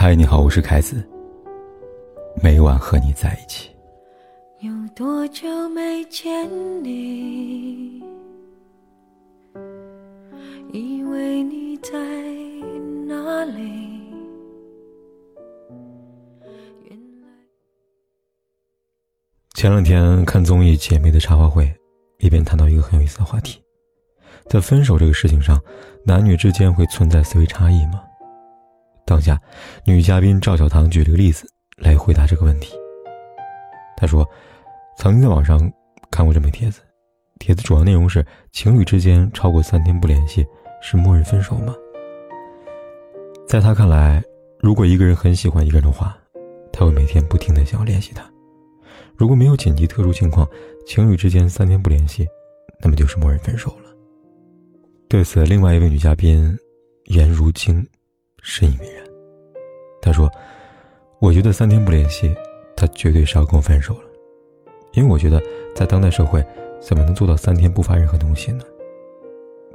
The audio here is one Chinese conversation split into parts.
嗨，你好，我是凯子。每晚和你在一起。有多久没见你？以为你在哪里？前两天看综艺《姐妹的茶话会》，里边谈到一个很有意思的话题：在分手这个事情上，男女之间会存在思维差异吗？当下，女嘉宾赵小棠举了个例子来回答这个问题。她说：“曾经在网上看过这枚帖子，帖子主要内容是情侣之间超过三天不联系是默认分手吗？”在她看来，如果一个人很喜欢一个人的话，他会每天不停的想要联系他。如果没有紧急特殊情况，情侣之间三天不联系，那么就是默认分手了。对此，另外一位女嘉宾颜如晶。深以为然。他说：“我觉得三天不联系，他绝对是要跟我分手了。因为我觉得，在当代社会，怎么能做到三天不发任何东西呢？”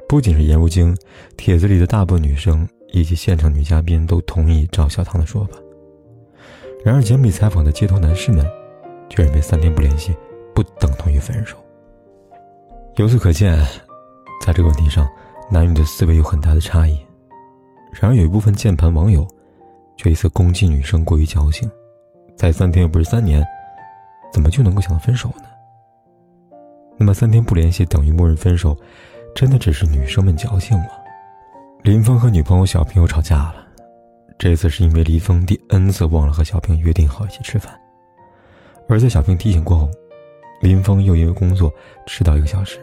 不仅是颜如晶，帖子里的大部分女生以及现场女嘉宾都同意赵小棠的说法。然而，简笔采访的街头男士们，却认为三天不联系不等同于分手。由此可见，在这个问题上，男女的思维有很大的差异。然而，有一部分键盘网友却一次攻击女生过于矫情，在三天又不是三年，怎么就能够想到分手呢？那么，三天不联系等于默认分手，真的只是女生们矫情吗？林峰和女朋友小平又吵架了，这次是因为林峰第 N 次忘了和小平约定好一起吃饭，而在小平提醒过后，林峰又因为工作迟到一个小时。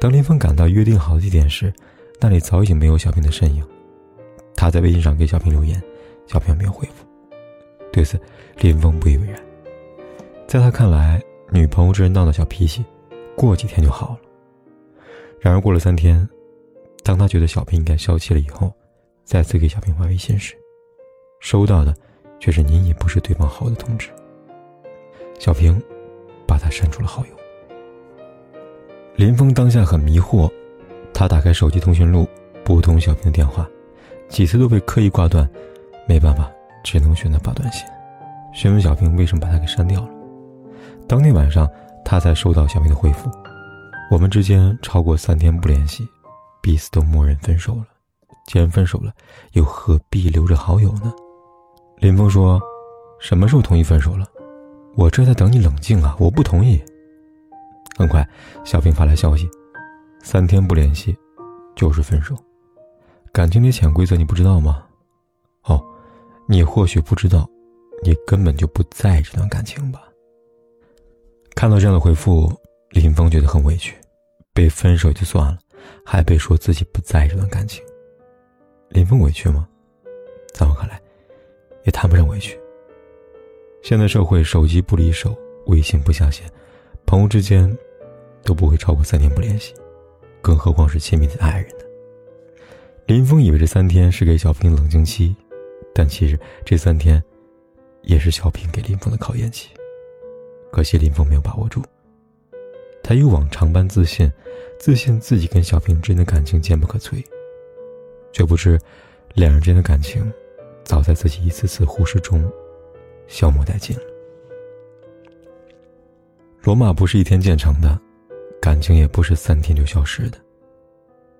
当林峰赶到约定好的地点时，那里早已经没有小平的身影。他在微信上给小平留言，小平没有回复。对此，林峰不以为然。在他看来，女朋友这人闹闹小脾气，过几天就好了。然而过了三天，当他觉得小平应该消气了以后，再次给小平发微信时，收到的却是“您已不是对方好的通知”。小平把他删除了好友。林峰当下很迷惑，他打开手机通讯录，拨通小平的电话。几次都被刻意挂断，没办法，只能选择发短信，询问小平为什么把他给删掉了。当天晚上，他才收到小平的回复：“我们之间超过三天不联系，彼此都默认分手了。既然分手了，又何必留着好友呢？”林峰说：“什么时候同意分手了？我这在等你冷静啊！我不同意。”很快，小平发来消息：“三天不联系，就是分手。”感情里潜规则你不知道吗？哦，你或许不知道，你根本就不在意这段感情吧。看到这样的回复，林峰觉得很委屈，被分手就算了，还被说自己不在意这段感情。林峰委屈吗？在我看来，也谈不上委屈。现在社会，手机不离手，微信不下线，朋友之间都不会超过三天不联系，更何况是亲密的爱人呢？林峰以为这三天是给小平冷静期，但其实这三天，也是小平给林峰的考验期。可惜林峰没有把握住。他又往常般自信，自信自己跟小平之间的感情坚不可摧，却不知，两人之间的感情，早在自己一次次忽视中，消磨殆尽了。罗马不是一天建成的，感情也不是三天就消失的。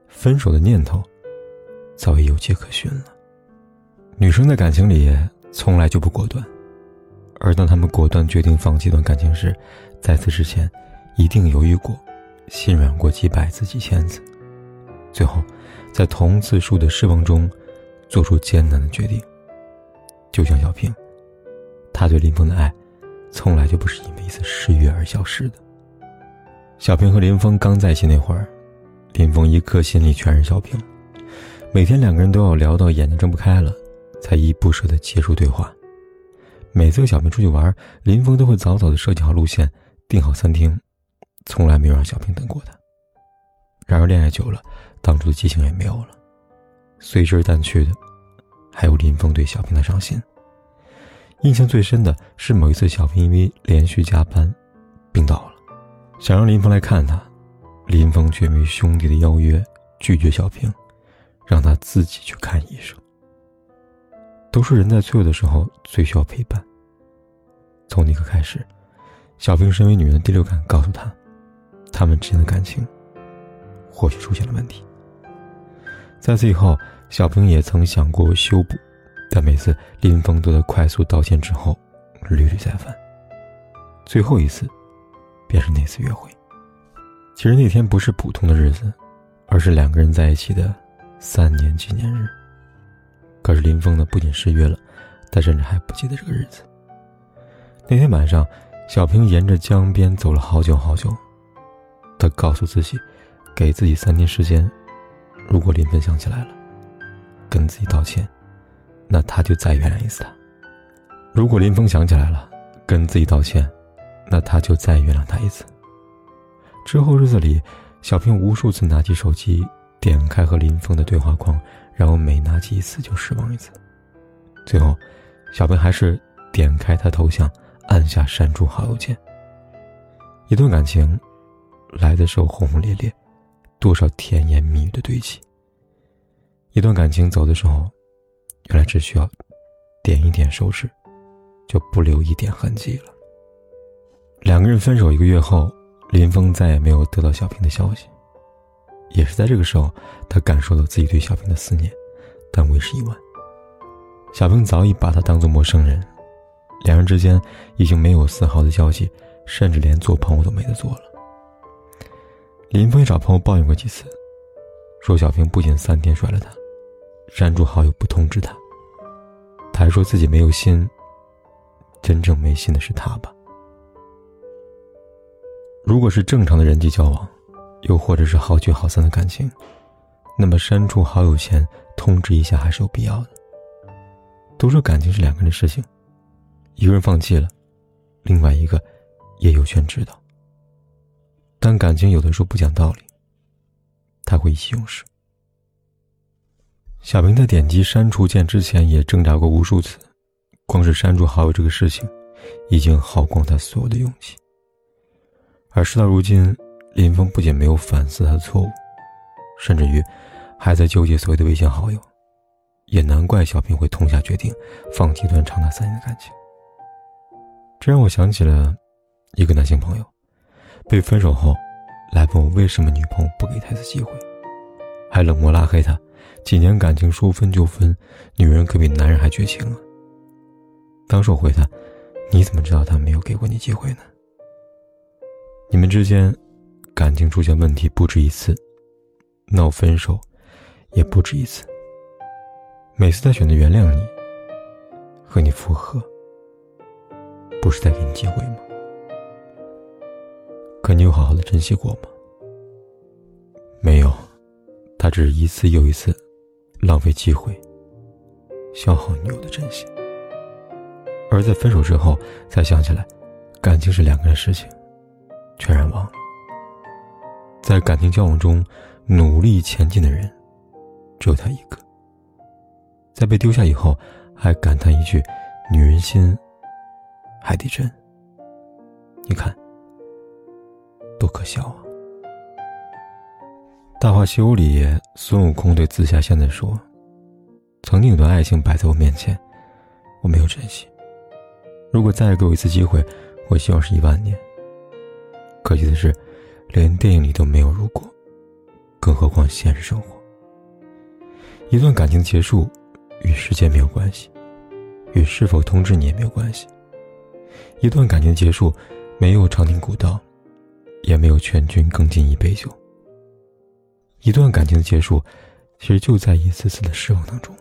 分手的念头。早已有迹可循了。女生在感情里从来就不果断，而当她们果断决定放弃一段感情时，在此之前，一定犹豫过，心软过几百次、几千次，最后，在同次数的失望中，做出艰难的决定。就像小平，他对林峰的爱，从来就不是因为一次失约而消失的。小平和林峰刚在一起那会儿，林峰一颗心里全是小平。每天两个人都要聊到眼睛睁不开了，才依依不舍地结束对话。每次和小平出去玩，林峰都会早早地设计好路线，订好餐厅，从来没有让小平等过他。然而恋爱久了，当初的激情也没有了，随之淡去的，还有林峰对小平的上心。印象最深的是某一次，小平因为连续加班，病倒了，想让林峰来看他，林峰却因为兄弟的邀约拒绝小平。让他自己去看医生。都是人在脆弱的时候最需要陪伴。从那刻开始，小平身为女人的第六感告诉她，他们之间的感情或许出现了问题。在此以后，小平也曾想过修补，但每次林峰都在快速道歉之后，屡屡再犯。最后一次，便是那次约会。其实那天不是普通的日子，而是两个人在一起的三年纪念日。可是林峰呢，不仅失约了，他甚至还不记得这个日子。那天晚上，小平沿着江边走了好久好久。他告诉自己，给自己三天时间。如果林峰想起来了，跟自己道歉，那他就再原谅一次他；如果林峰想起来了，跟自己道歉，那他就再原谅他一次。之后日子里，小平无数次拿起手机，点开和林峰的对话框，然后每拿起一次就失望一次。最后，小平还是点开他头像，按下删除好友键。一段感情，来的时候轰轰烈烈。多少甜言蜜语的堆砌。一段感情走的时候，原来只需要点一点手指，就不留一点痕迹了。两个人分手一个月后，林峰再也没有得到小平的消息。也是在这个时候，他感受到自己对小平的思念，但为时已晚。小平早已把他当做陌生人，两人之间已经没有丝毫的交集，甚至连做朋友都没得做了。林峰也找朋友抱怨过几次，说小平不仅三天甩了他，删除好友不通知他。他还说自己没有心。真正没心的是他吧？如果是正常的人际交往，又或者是好聚好散的感情，那么删除好友前通知一下还是有必要的。都说感情是两个人的事情，一个人放弃了，另外一个也有权知道。但感情有的时候不讲道理，他会意气用事。小平在点击删除键之前也挣扎过无数次，光是删除好友这个事情，已经耗光他所有的勇气。而事到如今，林峰不仅没有反思他的错误，甚至于还在纠结所谓的微信好友，也难怪小平会痛下决定放弃一段长达三年的感情。这让我想起了一个男性朋友。被分手后，来问我为什么女朋友不给他一次机会，还冷漠拉黑他。几年感情说分就分，女人可比男人还绝情啊！当时我回他：“你怎么知道他没有给过你机会呢？你们之间感情出现问题不止一次，闹分手也不止一次。每次他选择原谅你，和你复合，不是在给你机会吗？”可你有好好的珍惜过吗？没有，他只是一次又一次浪费机会，消耗你有的真心。而在分手之后才想起来，感情是两个人的事情，全然忘了。在感情交往中努力前进的人，只有他一个。在被丢下以后，还感叹一句：“女人心，海底针。”你看。多可笑啊！《大话西游》里，孙悟空对紫霞仙子说：“曾经有段爱情摆在我面前，我没有珍惜。如果再给我一次机会，我希望是一万年。可惜的是，连电影里都没有如果，更何况现实生活。一段感情的结束，与时间没有关系，与是否通知你也没有关系。一段感情的结束，没有长亭古道。”也没有劝君更尽一杯酒。一段感情的结束，其实就在一次次的失望当中，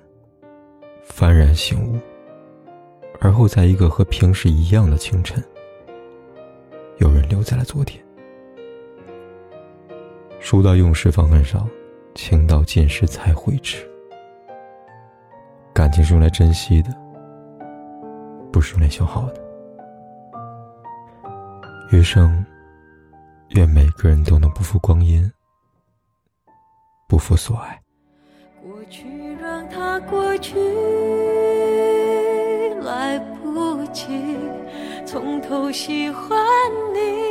幡然醒悟，而后在一个和平时一样的清晨，有人留在了昨天。书到用时方恨少，情到尽时才会知。感情是用来珍惜的，不是用来消耗的。余生。愿每个人都能不负光阴，不负所爱。过去让它过去，来不及从头喜欢你。